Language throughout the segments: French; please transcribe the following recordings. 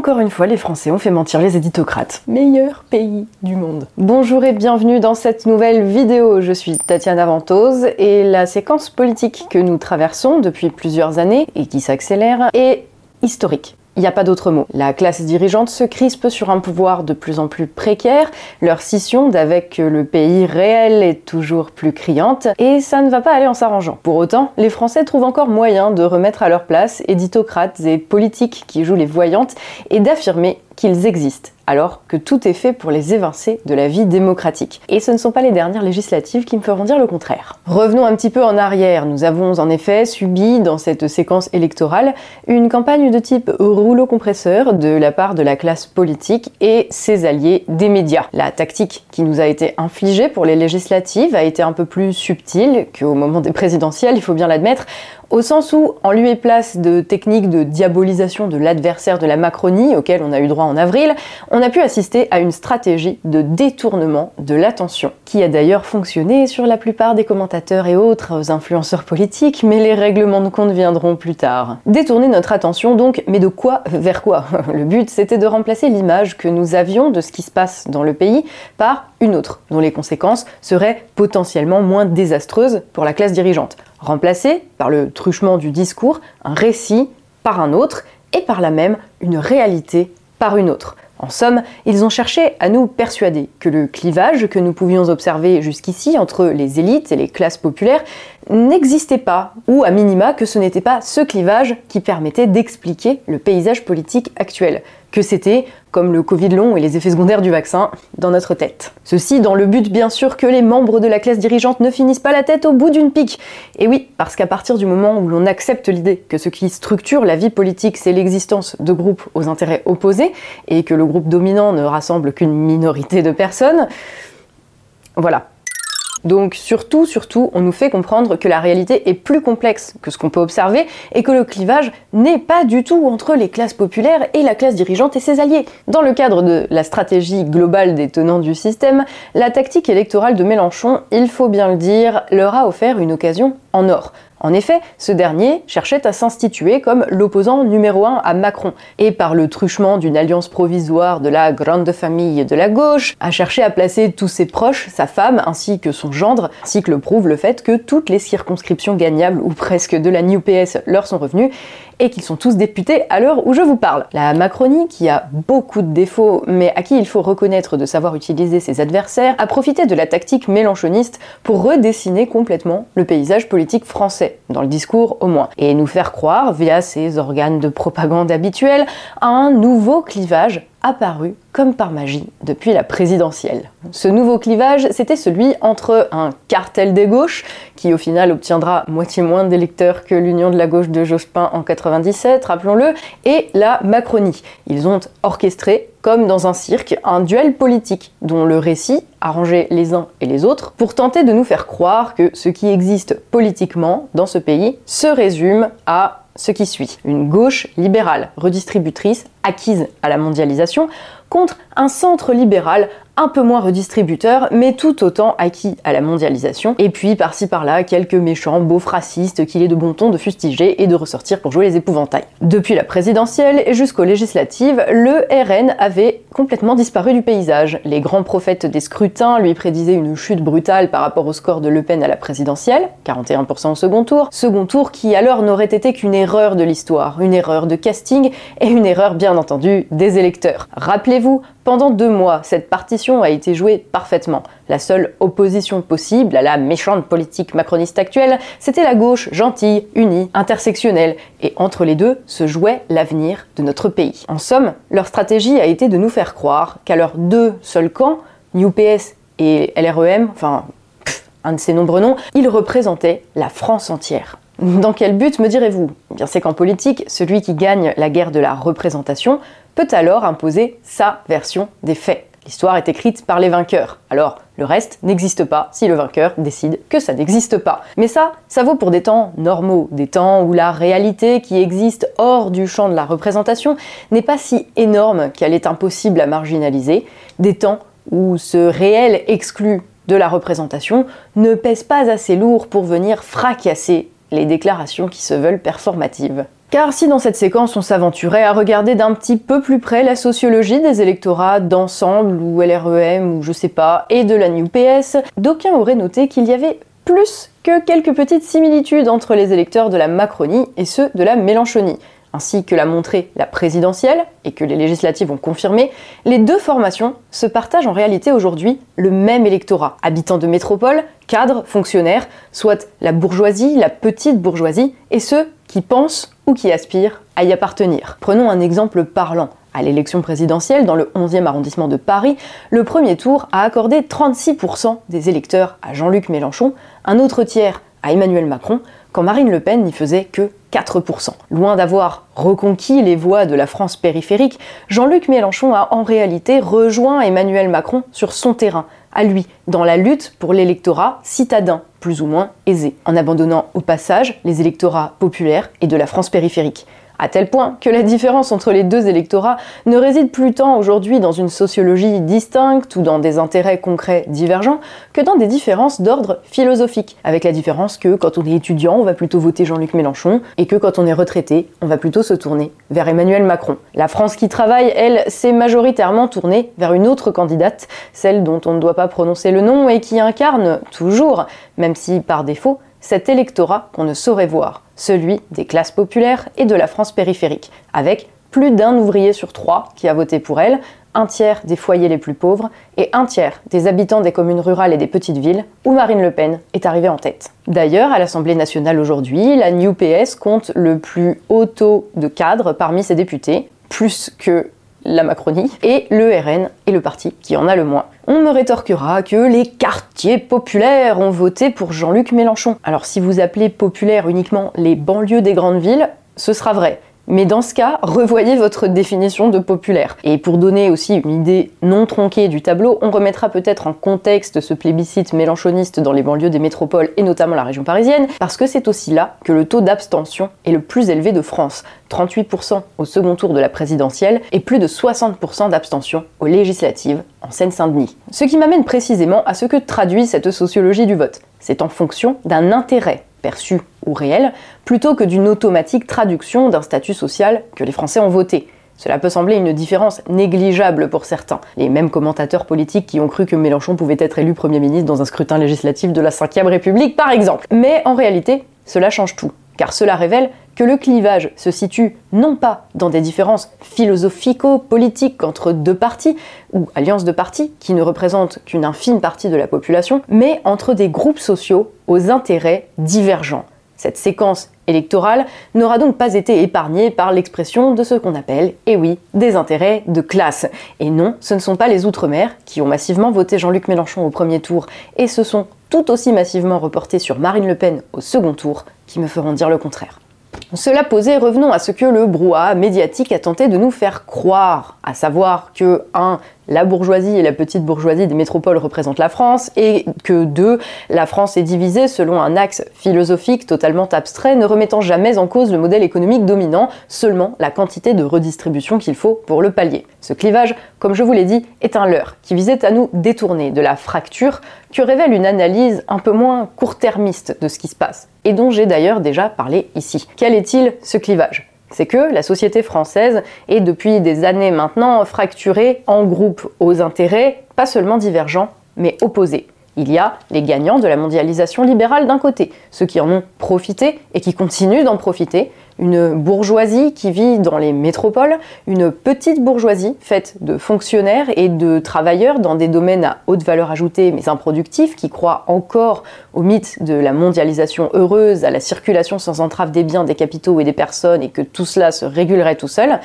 encore une fois, les Français ont fait mentir les éditocrates. Meilleur pays du monde. Bonjour et bienvenue dans cette nouvelle vidéo. Je suis Tatiana Ventose et la séquence politique que nous traversons depuis plusieurs années et qui s'accélère est historique. Il n'y a pas d'autre mot. La classe dirigeante se crispe sur un pouvoir de plus en plus précaire, leur scission d'avec le pays réel est toujours plus criante, et ça ne va pas aller en s'arrangeant. Pour autant, les Français trouvent encore moyen de remettre à leur place éditocrates et politiques qui jouent les voyantes et d'affirmer qu'ils existent alors que tout est fait pour les évincer de la vie démocratique. Et ce ne sont pas les dernières législatives qui me feront dire le contraire. Revenons un petit peu en arrière. Nous avons en effet subi dans cette séquence électorale une campagne de type rouleau compresseur de la part de la classe politique et ses alliés des médias. La tactique qui nous a été infligée pour les législatives a été un peu plus subtile qu'au moment des présidentielles, il faut bien l'admettre au sens où, en lieu et place de techniques de diabolisation de l'adversaire de la Macronie, auquel on a eu droit en avril, on a pu assister à une stratégie de détournement de l'attention, qui a d'ailleurs fonctionné sur la plupart des commentateurs et autres influenceurs politiques, mais les règlements de compte viendront plus tard. Détourner notre attention donc, mais de quoi vers quoi? Le but, c'était de remplacer l'image que nous avions de ce qui se passe dans le pays par une autre, dont les conséquences seraient potentiellement moins désastreuses pour la classe dirigeante remplacer par le truchement du discours un récit par un autre et par là même une réalité par une autre. En somme, ils ont cherché à nous persuader que le clivage que nous pouvions observer jusqu'ici entre les élites et les classes populaires n'existait pas, ou à minima que ce n'était pas ce clivage qui permettait d'expliquer le paysage politique actuel, que c'était, comme le Covid long et les effets secondaires du vaccin, dans notre tête. Ceci dans le but bien sûr que les membres de la classe dirigeante ne finissent pas la tête au bout d'une pique. Et oui, parce qu'à partir du moment où l'on accepte l'idée que ce qui structure la vie politique, c'est l'existence de groupes aux intérêts opposés, et que le groupe dominant ne rassemble qu'une minorité de personnes, voilà, donc surtout, surtout, on nous fait comprendre que la réalité est plus complexe que ce qu'on peut observer et que le clivage n'est pas du tout entre les classes populaires et la classe dirigeante et ses alliés. Dans le cadre de la stratégie globale des tenants du système, la tactique électorale de Mélenchon, il faut bien le dire, leur a offert une occasion en or. En effet, ce dernier cherchait à s'instituer comme l'opposant numéro un à Macron, et par le truchement d'une alliance provisoire de la grande famille de la gauche, a cherché à placer tous ses proches, sa femme ainsi que son gendre, ainsi que le prouve le fait que toutes les circonscriptions gagnables ou presque de la New PS leur sont revenues, et qu'ils sont tous députés à l'heure où je vous parle. La Macronie, qui a beaucoup de défauts, mais à qui il faut reconnaître de savoir utiliser ses adversaires, a profité de la tactique mélanchoniste pour redessiner complètement le paysage politique français dans le discours au moins, et nous faire croire, via ses organes de propagande habituels, à un nouveau clivage apparu comme par magie depuis la présidentielle. Ce nouveau clivage, c'était celui entre un cartel des gauches, qui au final obtiendra moitié moins d'électeurs que l'union de la gauche de Jospin en 97, rappelons-le, et la Macronie. Ils ont orchestré, comme dans un cirque, un duel politique, dont le récit arrangé les uns et les autres, pour tenter de nous faire croire que ce qui existe politiquement dans ce pays se résume à ce qui suit. Une gauche libérale, redistributrice, acquise à la mondialisation, contre un centre libéral un peu moins redistributeur, mais tout autant acquis à la mondialisation. Et puis par-ci par-là, quelques méchants beaufs racistes qu'il est de bon ton de fustiger et de ressortir pour jouer les épouvantails. Depuis la présidentielle et jusqu'aux législatives, le RN avait complètement disparu du paysage. Les grands prophètes des scrutins lui prédisaient une chute brutale par rapport au score de Le Pen à la présidentielle, 41% au second tour, second tour qui alors n'aurait été qu'une erreur de l'histoire, une erreur de casting et une erreur bien entendu des électeurs. Rappelez-vous, pendant deux mois, cette partition a été jouée parfaitement. La seule opposition possible à la méchante politique macroniste actuelle, c'était la gauche gentille, unie, intersectionnelle, et entre les deux se jouait l'avenir de notre pays. En somme, leur stratégie a été de nous faire croire qu'à leurs deux seuls camps, NUPS et LREM, enfin un de ces nombreux noms, ils représentaient la France entière. Dans quel but me direz-vous? Eh Bien c'est qu'en politique, celui qui gagne la guerre de la représentation peut alors imposer sa version des faits. L'histoire est écrite par les vainqueurs. Alors, le reste n'existe pas si le vainqueur décide que ça n'existe pas. Mais ça, ça vaut pour des temps normaux, des temps où la réalité qui existe hors du champ de la représentation n'est pas si énorme qu'elle est impossible à marginaliser, des temps où ce réel exclu de la représentation ne pèse pas assez lourd pour venir fracasser les déclarations qui se veulent performatives. Car si dans cette séquence on s'aventurait à regarder d'un petit peu plus près la sociologie des électorats d'ensemble ou LREM ou je sais pas, et de la New PS, d'aucuns auraient noté qu'il y avait plus que quelques petites similitudes entre les électeurs de la Macronie et ceux de la Mélenchonie. Ainsi que l'a montré la présidentielle et que les législatives ont confirmé, les deux formations se partagent en réalité aujourd'hui le même électorat. Habitants de métropole, cadres, fonctionnaires, soit la bourgeoisie, la petite bourgeoisie, et ceux qui pensent ou qui aspirent à y appartenir. Prenons un exemple parlant. À l'élection présidentielle dans le 11e arrondissement de Paris, le premier tour a accordé 36% des électeurs à Jean-Luc Mélenchon, un autre tiers à Emmanuel Macron, quand Marine Le Pen n'y faisait que 4%. Loin d'avoir reconquis les voix de la France périphérique, Jean-Luc Mélenchon a en réalité rejoint Emmanuel Macron sur son terrain, à lui, dans la lutte pour l'électorat citadin, plus ou moins aisé, en abandonnant au passage les électorats populaires et de la France périphérique à tel point que la différence entre les deux électorats ne réside plus tant aujourd'hui dans une sociologie distincte ou dans des intérêts concrets divergents que dans des différences d'ordre philosophique, avec la différence que quand on est étudiant, on va plutôt voter Jean-Luc Mélenchon, et que quand on est retraité, on va plutôt se tourner vers Emmanuel Macron. La France qui travaille, elle, s'est majoritairement tournée vers une autre candidate, celle dont on ne doit pas prononcer le nom et qui incarne toujours, même si par défaut, cet électorat qu'on ne saurait voir, celui des classes populaires et de la France périphérique, avec plus d'un ouvrier sur trois qui a voté pour elle, un tiers des foyers les plus pauvres et un tiers des habitants des communes rurales et des petites villes où Marine Le Pen est arrivée en tête. D'ailleurs, à l'Assemblée nationale aujourd'hui, la New PS compte le plus haut taux de cadres parmi ses députés, plus que la Macronie, et le RN est le parti qui en a le moins. On me rétorquera que les quartiers populaires ont voté pour Jean-Luc Mélenchon. Alors si vous appelez populaire uniquement les banlieues des grandes villes, ce sera vrai. Mais dans ce cas, revoyez votre définition de populaire. Et pour donner aussi une idée non tronquée du tableau, on remettra peut-être en contexte ce plébiscite mélanchoniste dans les banlieues des métropoles et notamment la région parisienne, parce que c'est aussi là que le taux d'abstention est le plus élevé de France. 38% au second tour de la présidentielle et plus de 60% d'abstention aux législatives en Seine-Saint-Denis. Ce qui m'amène précisément à ce que traduit cette sociologie du vote. C'est en fonction d'un intérêt perçu ou réel, plutôt que d'une automatique traduction d'un statut social que les Français ont voté. Cela peut sembler une différence négligeable pour certains, les mêmes commentateurs politiques qui ont cru que Mélenchon pouvait être élu Premier ministre dans un scrutin législatif de la Ve République par exemple. Mais en réalité, cela change tout, car cela révèle le clivage se situe non pas dans des différences philosophico-politiques entre deux partis, ou alliances de partis, qui ne représentent qu'une infime partie de la population, mais entre des groupes sociaux aux intérêts divergents. Cette séquence électorale n'aura donc pas été épargnée par l'expression de ce qu'on appelle, et eh oui, des intérêts de classe. Et non, ce ne sont pas les Outre-mer qui ont massivement voté Jean-Luc Mélenchon au premier tour et se sont tout aussi massivement reportés sur Marine Le Pen au second tour qui me feront dire le contraire. Cela posé, revenons à ce que le brouhaha médiatique a tenté de nous faire croire, à savoir que 1 la bourgeoisie et la petite bourgeoisie des métropoles représentent la France, et que deux, la France est divisée selon un axe philosophique totalement abstrait, ne remettant jamais en cause le modèle économique dominant, seulement la quantité de redistribution qu'il faut pour le pallier. Ce clivage, comme je vous l'ai dit, est un leurre qui visait à nous détourner de la fracture que révèle une analyse un peu moins court-termiste de ce qui se passe, et dont j'ai d'ailleurs déjà parlé ici. Quel est-il ce clivage? C'est que la société française est depuis des années maintenant fracturée en groupes aux intérêts pas seulement divergents, mais opposés. Il y a les gagnants de la mondialisation libérale d'un côté, ceux qui en ont profité et qui continuent d'en profiter, une bourgeoisie qui vit dans les métropoles, une petite bourgeoisie faite de fonctionnaires et de travailleurs dans des domaines à haute valeur ajoutée mais improductifs, qui croient encore au mythe de la mondialisation heureuse, à la circulation sans entrave des biens, des capitaux et des personnes et que tout cela se régulerait tout seul.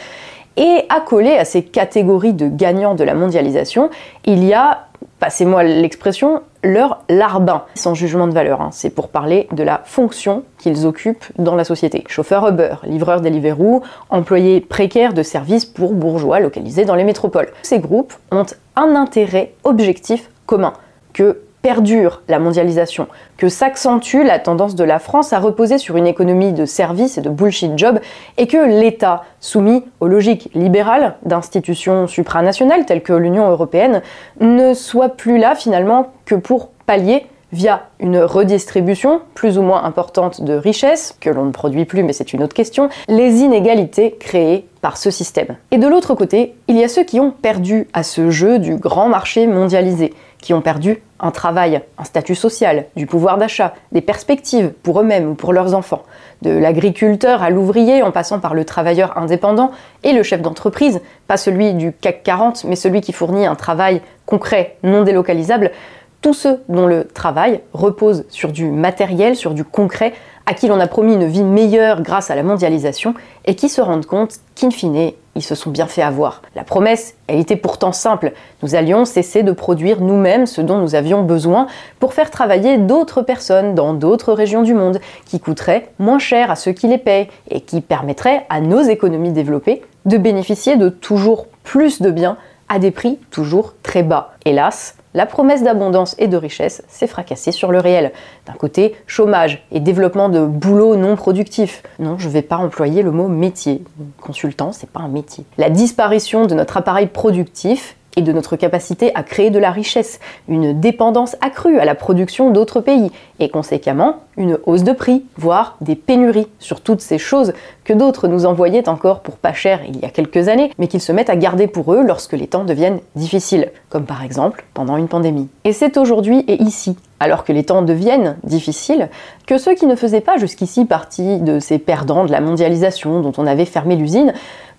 Et accolé à ces catégories de gagnants de la mondialisation, il y a passez-moi l'expression, leur larbin, sans jugement de valeur. Hein. C'est pour parler de la fonction qu'ils occupent dans la société. Chauffeur Uber, livreur Deliveroo, employés précaires de services pour bourgeois localisés dans les métropoles. Ces groupes ont un intérêt objectif commun, que perdure la mondialisation, que s'accentue la tendance de la France à reposer sur une économie de services et de bullshit job, et que l'État, soumis aux logiques libérales d'institutions supranationales telles que l'Union européenne, ne soit plus là finalement que pour pallier via une redistribution plus ou moins importante de richesses, que l'on ne produit plus mais c'est une autre question, les inégalités créées par ce système. Et de l'autre côté, il y a ceux qui ont perdu à ce jeu du grand marché mondialisé, qui ont perdu un travail, un statut social, du pouvoir d'achat, des perspectives pour eux-mêmes ou pour leurs enfants, de l'agriculteur à l'ouvrier en passant par le travailleur indépendant et le chef d'entreprise, pas celui du CAC 40, mais celui qui fournit un travail concret, non délocalisable, tous ceux dont le travail repose sur du matériel, sur du concret, à qui l'on a promis une vie meilleure grâce à la mondialisation, et qui se rendent compte qu'in fine, ils se sont bien fait avoir. La promesse, elle était pourtant simple. Nous allions cesser de produire nous-mêmes ce dont nous avions besoin pour faire travailler d'autres personnes dans d'autres régions du monde, qui coûteraient moins cher à ceux qui les payent, et qui permettraient à nos économies développées de bénéficier de toujours plus de biens à des prix toujours très bas. Hélas, la promesse d'abondance et de richesse s'est fracassée sur le réel. D'un côté, chômage et développement de boulots non productifs. Non, je ne vais pas employer le mot métier. Consultant, c'est pas un métier. La disparition de notre appareil productif et de notre capacité à créer de la richesse, une dépendance accrue à la production d'autres pays, et conséquemment une hausse de prix, voire des pénuries sur toutes ces choses que d'autres nous envoyaient encore pour pas cher il y a quelques années, mais qu'ils se mettent à garder pour eux lorsque les temps deviennent difficiles, comme par exemple pendant une pandémie. Et c'est aujourd'hui et ici, alors que les temps deviennent difficiles, que ceux qui ne faisaient pas jusqu'ici partie de ces perdants de la mondialisation dont on avait fermé l'usine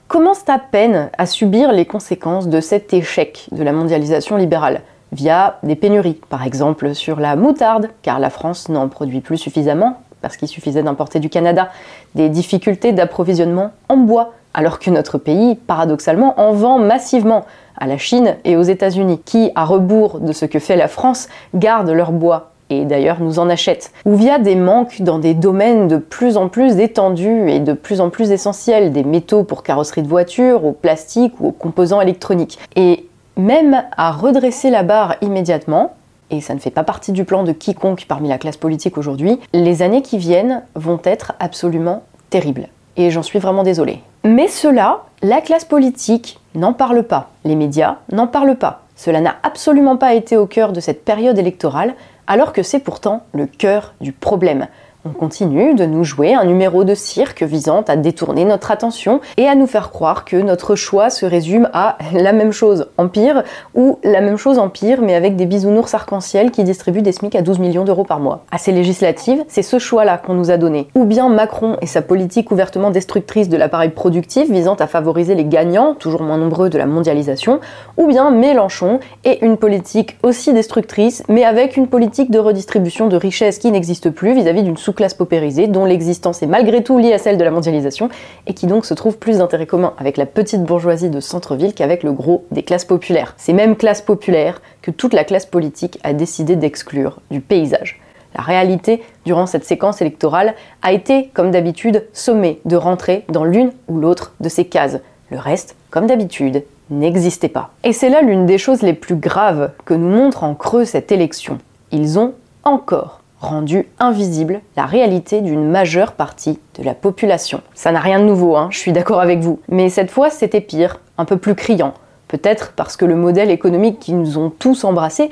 commencent à peine à subir les conséquences de cet échec de la mondialisation libérale, via des pénuries, par exemple sur la moutarde, car la France n'en produit plus suffisamment, parce qu'il suffisait d'importer du Canada, des difficultés d'approvisionnement en bois, alors que notre pays, paradoxalement, en vend massivement à la Chine et aux États-Unis, qui, à rebours de ce que fait la France, gardent leur bois et d'ailleurs nous en achètent, ou via des manques dans des domaines de plus en plus étendus et de plus en plus essentiels, des métaux pour carrosserie de voiture, au plastique ou aux composants électroniques. Et même à redresser la barre immédiatement, et ça ne fait pas partie du plan de quiconque parmi la classe politique aujourd'hui, les années qui viennent vont être absolument terribles. Et j'en suis vraiment désolée. Mais cela, la classe politique n'en parle pas, les médias n'en parlent pas. Cela n'a absolument pas été au cœur de cette période électorale, alors que c'est pourtant le cœur du problème. On continue de nous jouer un numéro de cirque visant à détourner notre attention et à nous faire croire que notre choix se résume à la même chose en pire ou la même chose en pire mais avec des bisounours arc-en-ciel qui distribuent des SMIC à 12 millions d'euros par mois. À ces législatives, c'est ce choix-là qu'on nous a donné. Ou bien Macron et sa politique ouvertement destructrice de l'appareil productif visant à favoriser les gagnants, toujours moins nombreux de la mondialisation, ou bien Mélenchon et une politique aussi destructrice mais avec une politique de redistribution de richesses qui n'existe plus vis-à-vis d'une sous classe paupérisée, dont l'existence est malgré tout liée à celle de la mondialisation, et qui donc se trouve plus d'intérêt commun avec la petite bourgeoisie de centre-ville qu'avec le gros des classes populaires. Ces mêmes classes populaires que toute la classe politique a décidé d'exclure du paysage. La réalité, durant cette séquence électorale, a été, comme d'habitude, sommée de rentrer dans l'une ou l'autre de ces cases. Le reste, comme d'habitude, n'existait pas. Et c'est là l'une des choses les plus graves que nous montre en creux cette élection. Ils ont encore rendu invisible la réalité d'une majeure partie de la population. Ça n'a rien de nouveau, hein, je suis d'accord avec vous. Mais cette fois, c'était pire, un peu plus criant. Peut-être parce que le modèle économique qui nous ont tous embrassés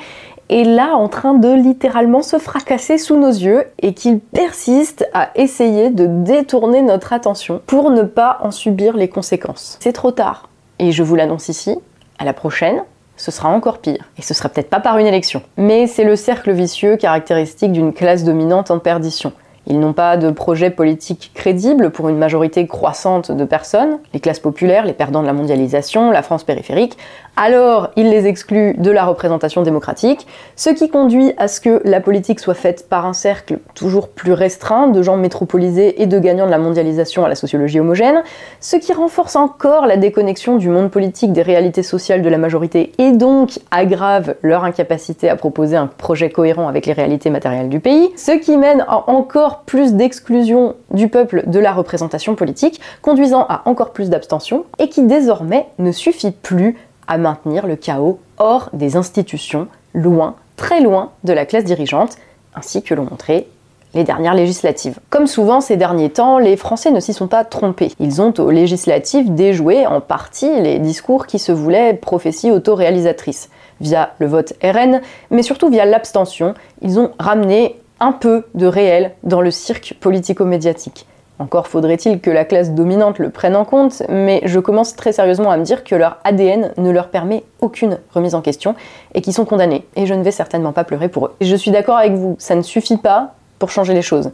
est là en train de littéralement se fracasser sous nos yeux et qu'il persiste à essayer de détourner notre attention pour ne pas en subir les conséquences. C'est trop tard. Et je vous l'annonce ici, à la prochaine, ce sera encore pire. Et ce sera peut-être pas par une élection. Mais c'est le cercle vicieux caractéristique d'une classe dominante en perdition. Ils n'ont pas de projet politique crédible pour une majorité croissante de personnes, les classes populaires, les perdants de la mondialisation, la France périphérique, alors ils les excluent de la représentation démocratique, ce qui conduit à ce que la politique soit faite par un cercle toujours plus restreint de gens métropolisés et de gagnants de la mondialisation à la sociologie homogène, ce qui renforce encore la déconnexion du monde politique des réalités sociales de la majorité et donc aggrave leur incapacité à proposer un projet cohérent avec les réalités matérielles du pays, ce qui mène à encore plus d'exclusion du peuple de la représentation politique, conduisant à encore plus d'abstention, et qui désormais ne suffit plus à maintenir le chaos hors des institutions, loin, très loin de la classe dirigeante, ainsi que l'ont montré les dernières législatives. Comme souvent ces derniers temps, les Français ne s'y sont pas trompés. Ils ont aux législatives déjoué en partie les discours qui se voulaient prophéties autoréalisatrices. Via le vote RN, mais surtout via l'abstention, ils ont ramené un peu de réel dans le cirque politico-médiatique. Encore faudrait-il que la classe dominante le prenne en compte, mais je commence très sérieusement à me dire que leur ADN ne leur permet aucune remise en question et qu'ils sont condamnés. Et je ne vais certainement pas pleurer pour eux. Et je suis d'accord avec vous, ça ne suffit pas pour changer les choses.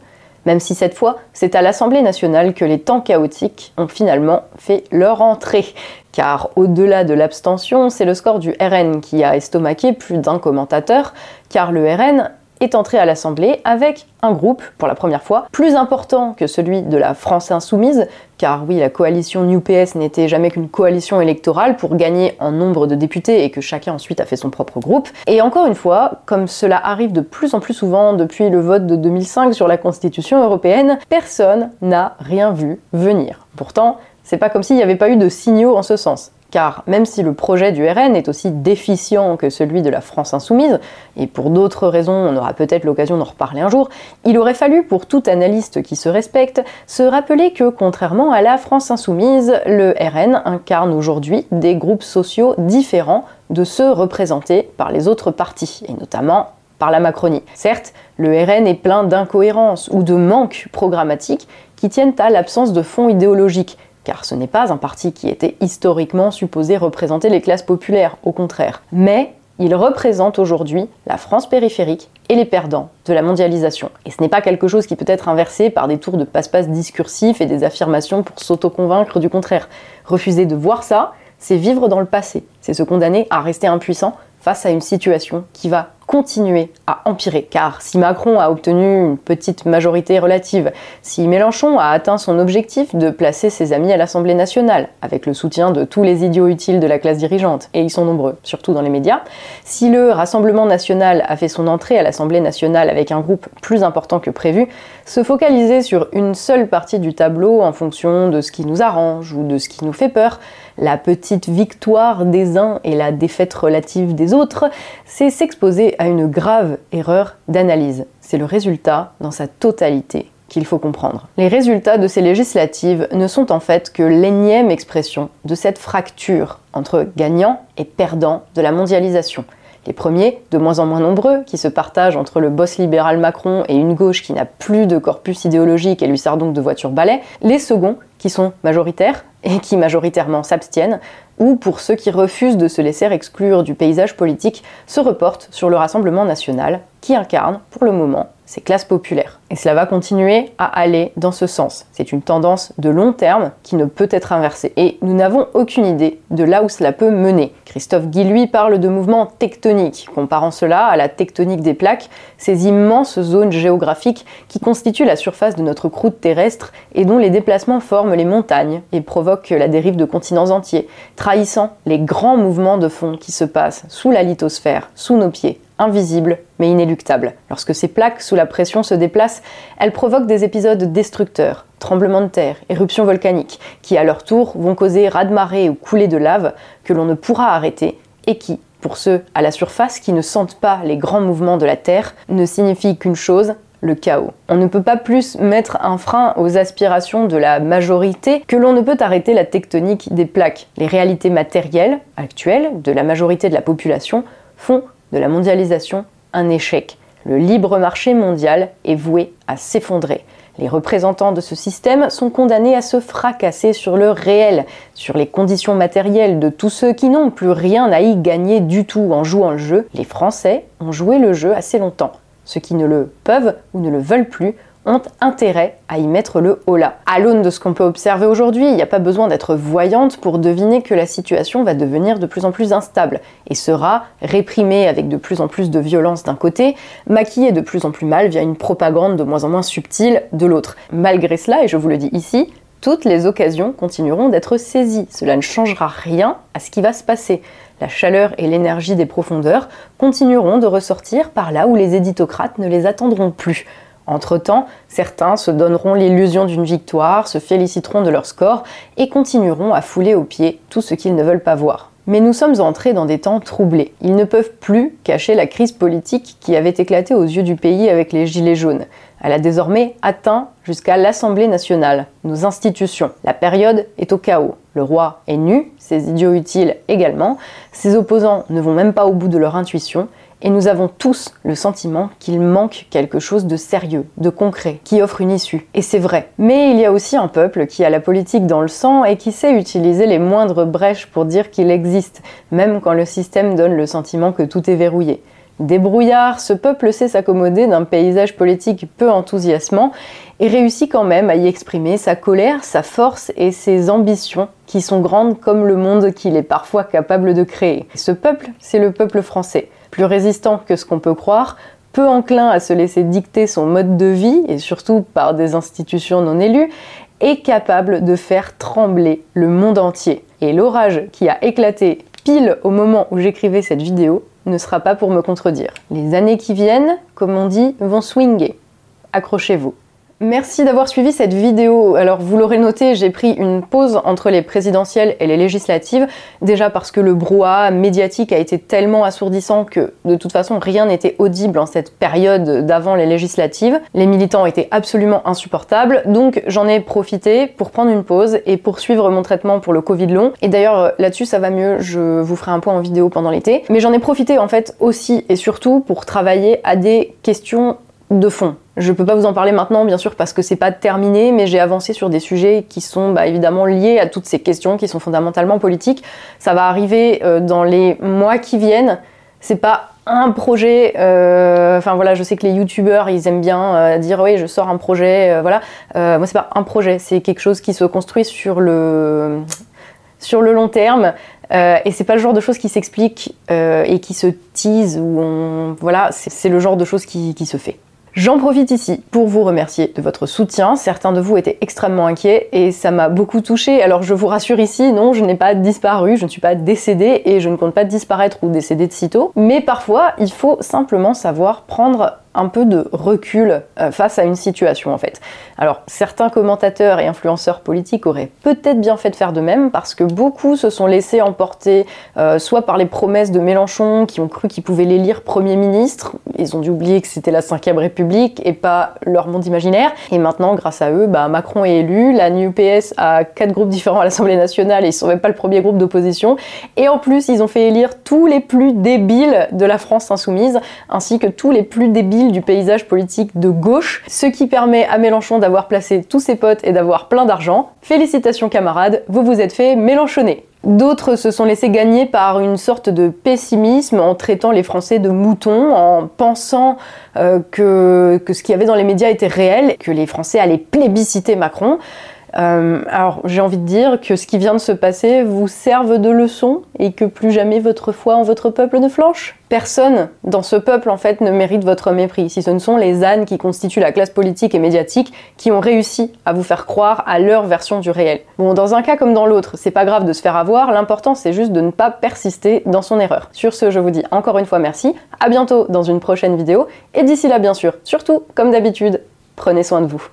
Même si cette fois, c'est à l'Assemblée nationale que les temps chaotiques ont finalement fait leur entrée. Car au-delà de l'abstention, c'est le score du RN qui a estomaqué plus d'un commentateur, car le RN est entré à l'Assemblée avec un groupe, pour la première fois, plus important que celui de la France insoumise, car oui, la coalition New PS n'était jamais qu'une coalition électorale pour gagner en nombre de députés et que chacun ensuite a fait son propre groupe. Et encore une fois, comme cela arrive de plus en plus souvent depuis le vote de 2005 sur la Constitution européenne, personne n'a rien vu venir. Pourtant, c'est pas comme s'il n'y avait pas eu de signaux en ce sens car même si le projet du RN est aussi déficient que celui de la France insoumise, et pour d'autres raisons on aura peut-être l'occasion d'en reparler un jour, il aurait fallu pour tout analyste qui se respecte se rappeler que contrairement à la France insoumise, le RN incarne aujourd'hui des groupes sociaux différents de ceux représentés par les autres partis, et notamment par la Macronie. Certes, le RN est plein d'incohérences ou de manques programmatiques qui tiennent à l'absence de fonds idéologiques, car ce n'est pas un parti qui était historiquement supposé représenter les classes populaires, au contraire. Mais il représente aujourd'hui la France périphérique et les perdants de la mondialisation. Et ce n'est pas quelque chose qui peut être inversé par des tours de passe-passe discursifs et des affirmations pour s'auto-convaincre du contraire. Refuser de voir ça, c'est vivre dans le passé, c'est se condamner à rester impuissant face à une situation qui va continuer à empirer. Car si Macron a obtenu une petite majorité relative, si Mélenchon a atteint son objectif de placer ses amis à l'Assemblée nationale, avec le soutien de tous les idiots utiles de la classe dirigeante, et ils sont nombreux, surtout dans les médias, si le Rassemblement national a fait son entrée à l'Assemblée nationale avec un groupe plus important que prévu, se focaliser sur une seule partie du tableau en fonction de ce qui nous arrange ou de ce qui nous fait peur, la petite victoire des uns et la défaite relative des autres, c'est s'exposer à une grave erreur d'analyse. C'est le résultat dans sa totalité qu'il faut comprendre. Les résultats de ces législatives ne sont en fait que l'énième expression de cette fracture entre gagnants et perdants de la mondialisation. Les premiers, de moins en moins nombreux, qui se partagent entre le boss libéral Macron et une gauche qui n'a plus de corpus idéologique et lui sert donc de voiture balai. Les seconds, qui sont majoritaires et qui majoritairement s'abstiennent, ou pour ceux qui refusent de se laisser exclure du paysage politique, se reportent sur le Rassemblement national, qui incarne, pour le moment, ces classes populaires. Et cela va continuer à aller dans ce sens. C'est une tendance de long terme qui ne peut être inversée. Et nous n'avons aucune idée de là où cela peut mener. Christophe Guy, parle de mouvements tectoniques, comparant cela à la tectonique des plaques, ces immenses zones géographiques qui constituent la surface de notre croûte terrestre et dont les déplacements forment les montagnes et provoquent la dérive de continents entiers, trahissant les grands mouvements de fond qui se passent sous la lithosphère, sous nos pieds, invisibles mais inéluctables. Lorsque ces plaques sous la pression se déplacent, elles provoquent des épisodes destructeurs, tremblements de terre, éruptions volcaniques, qui à leur tour vont causer raz-de-marée ou coulées de lave que l'on ne pourra arrêter et qui, pour ceux à la surface qui ne sentent pas les grands mouvements de la Terre, ne signifient qu'une chose, le chaos. On ne peut pas plus mettre un frein aux aspirations de la majorité que l'on ne peut arrêter la tectonique des plaques. Les réalités matérielles actuelles de la majorité de la population font de la mondialisation un échec. Le libre marché mondial est voué à s'effondrer. Les représentants de ce système sont condamnés à se fracasser sur le réel, sur les conditions matérielles de tous ceux qui n'ont plus rien à y gagner du tout en jouant le jeu. Les Français ont joué le jeu assez longtemps. Ceux qui ne le peuvent ou ne le veulent plus ont intérêt à y mettre le holà. À l'aune de ce qu'on peut observer aujourd'hui, il n'y a pas besoin d'être voyante pour deviner que la situation va devenir de plus en plus instable et sera réprimée avec de plus en plus de violence d'un côté, maquillée de plus en plus mal via une propagande de moins en moins subtile de l'autre. Malgré cela, et je vous le dis ici, toutes les occasions continueront d'être saisies. Cela ne changera rien à ce qui va se passer. La chaleur et l'énergie des profondeurs continueront de ressortir par là où les éditocrates ne les attendront plus. Entre-temps, certains se donneront l'illusion d'une victoire, se féliciteront de leur score et continueront à fouler aux pieds tout ce qu'ils ne veulent pas voir. Mais nous sommes entrés dans des temps troublés. Ils ne peuvent plus cacher la crise politique qui avait éclaté aux yeux du pays avec les Gilets jaunes. Elle a désormais atteint jusqu'à l'Assemblée nationale, nos institutions. La période est au chaos. Le roi est nu, ses idiots utiles également, ses opposants ne vont même pas au bout de leur intuition, et nous avons tous le sentiment qu'il manque quelque chose de sérieux, de concret, qui offre une issue. Et c'est vrai. Mais il y a aussi un peuple qui a la politique dans le sang et qui sait utiliser les moindres brèches pour dire qu'il existe, même quand le système donne le sentiment que tout est verrouillé. Débrouillard, ce peuple sait s'accommoder d'un paysage politique peu enthousiasmant et réussit quand même à y exprimer sa colère, sa force et ses ambitions qui sont grandes comme le monde qu'il est parfois capable de créer. Ce peuple, c'est le peuple français, plus résistant que ce qu'on peut croire, peu enclin à se laisser dicter son mode de vie, et surtout par des institutions non élues, et capable de faire trembler le monde entier. Et l'orage qui a éclaté pile au moment où j'écrivais cette vidéo ne sera pas pour me contredire. Les années qui viennent, comme on dit, vont swinger. Accrochez-vous. Merci d'avoir suivi cette vidéo. Alors vous l'aurez noté, j'ai pris une pause entre les présidentielles et les législatives, déjà parce que le brouhaha médiatique a été tellement assourdissant que de toute façon rien n'était audible en cette période d'avant les législatives. Les militants étaient absolument insupportables, donc j'en ai profité pour prendre une pause et poursuivre mon traitement pour le Covid long. Et d'ailleurs là-dessus ça va mieux, je vous ferai un point en vidéo pendant l'été. Mais j'en ai profité en fait aussi et surtout pour travailler à des questions de fond. Je peux pas vous en parler maintenant, bien sûr, parce que c'est pas terminé, mais j'ai avancé sur des sujets qui sont bah, évidemment liés à toutes ces questions qui sont fondamentalement politiques. Ça va arriver euh, dans les mois qui viennent. C'est pas un projet. Euh, enfin voilà, je sais que les youtubeurs ils aiment bien euh, dire oui, je sors un projet. voilà, moi c'est pas un projet, c'est quelque chose qui se construit sur le sur le long terme. et c'est pas le genre de choses qui s'explique et qui se tease ou voilà, c'est le genre de choses qui se fait. J'en profite ici pour vous remercier de votre soutien. Certains de vous étaient extrêmement inquiets et ça m'a beaucoup touché. Alors je vous rassure ici, non, je n'ai pas disparu, je ne suis pas décédée et je ne compte pas disparaître ou décéder de sitôt. Mais parfois, il faut simplement savoir prendre un peu de recul euh, face à une situation en fait. Alors certains commentateurs et influenceurs politiques auraient peut-être bien fait de faire de même parce que beaucoup se sont laissés emporter euh, soit par les promesses de Mélenchon qui ont cru qu'ils pouvaient l'élire Premier ministre, ils ont dû oublier que c'était la 5ème République et pas leur monde imaginaire, et maintenant grâce à eux, bah, Macron est élu, la NUPS a quatre groupes différents à l'Assemblée nationale et ils sont même pas le premier groupe d'opposition, et en plus ils ont fait élire tous les plus débiles de la France insoumise, ainsi que tous les plus débiles du paysage politique de gauche, ce qui permet à Mélenchon d'avoir placé tous ses potes et d'avoir plein d'argent. Félicitations camarades, vous vous êtes fait Mélenchonner. D'autres se sont laissés gagner par une sorte de pessimisme en traitant les Français de moutons, en pensant euh, que, que ce qu'il y avait dans les médias était réel, que les Français allaient plébisciter Macron. Euh, alors j'ai envie de dire que ce qui vient de se passer vous serve de leçon et que plus jamais votre foi en votre peuple ne flanche. Personne dans ce peuple en fait ne mérite votre mépris, si ce ne sont les ânes qui constituent la classe politique et médiatique qui ont réussi à vous faire croire à leur version du réel. Bon, dans un cas comme dans l'autre, c'est pas grave de se faire avoir, l'important c'est juste de ne pas persister dans son erreur. Sur ce, je vous dis encore une fois merci, à bientôt dans une prochaine vidéo, et d'ici là bien sûr, surtout, comme d'habitude, prenez soin de vous.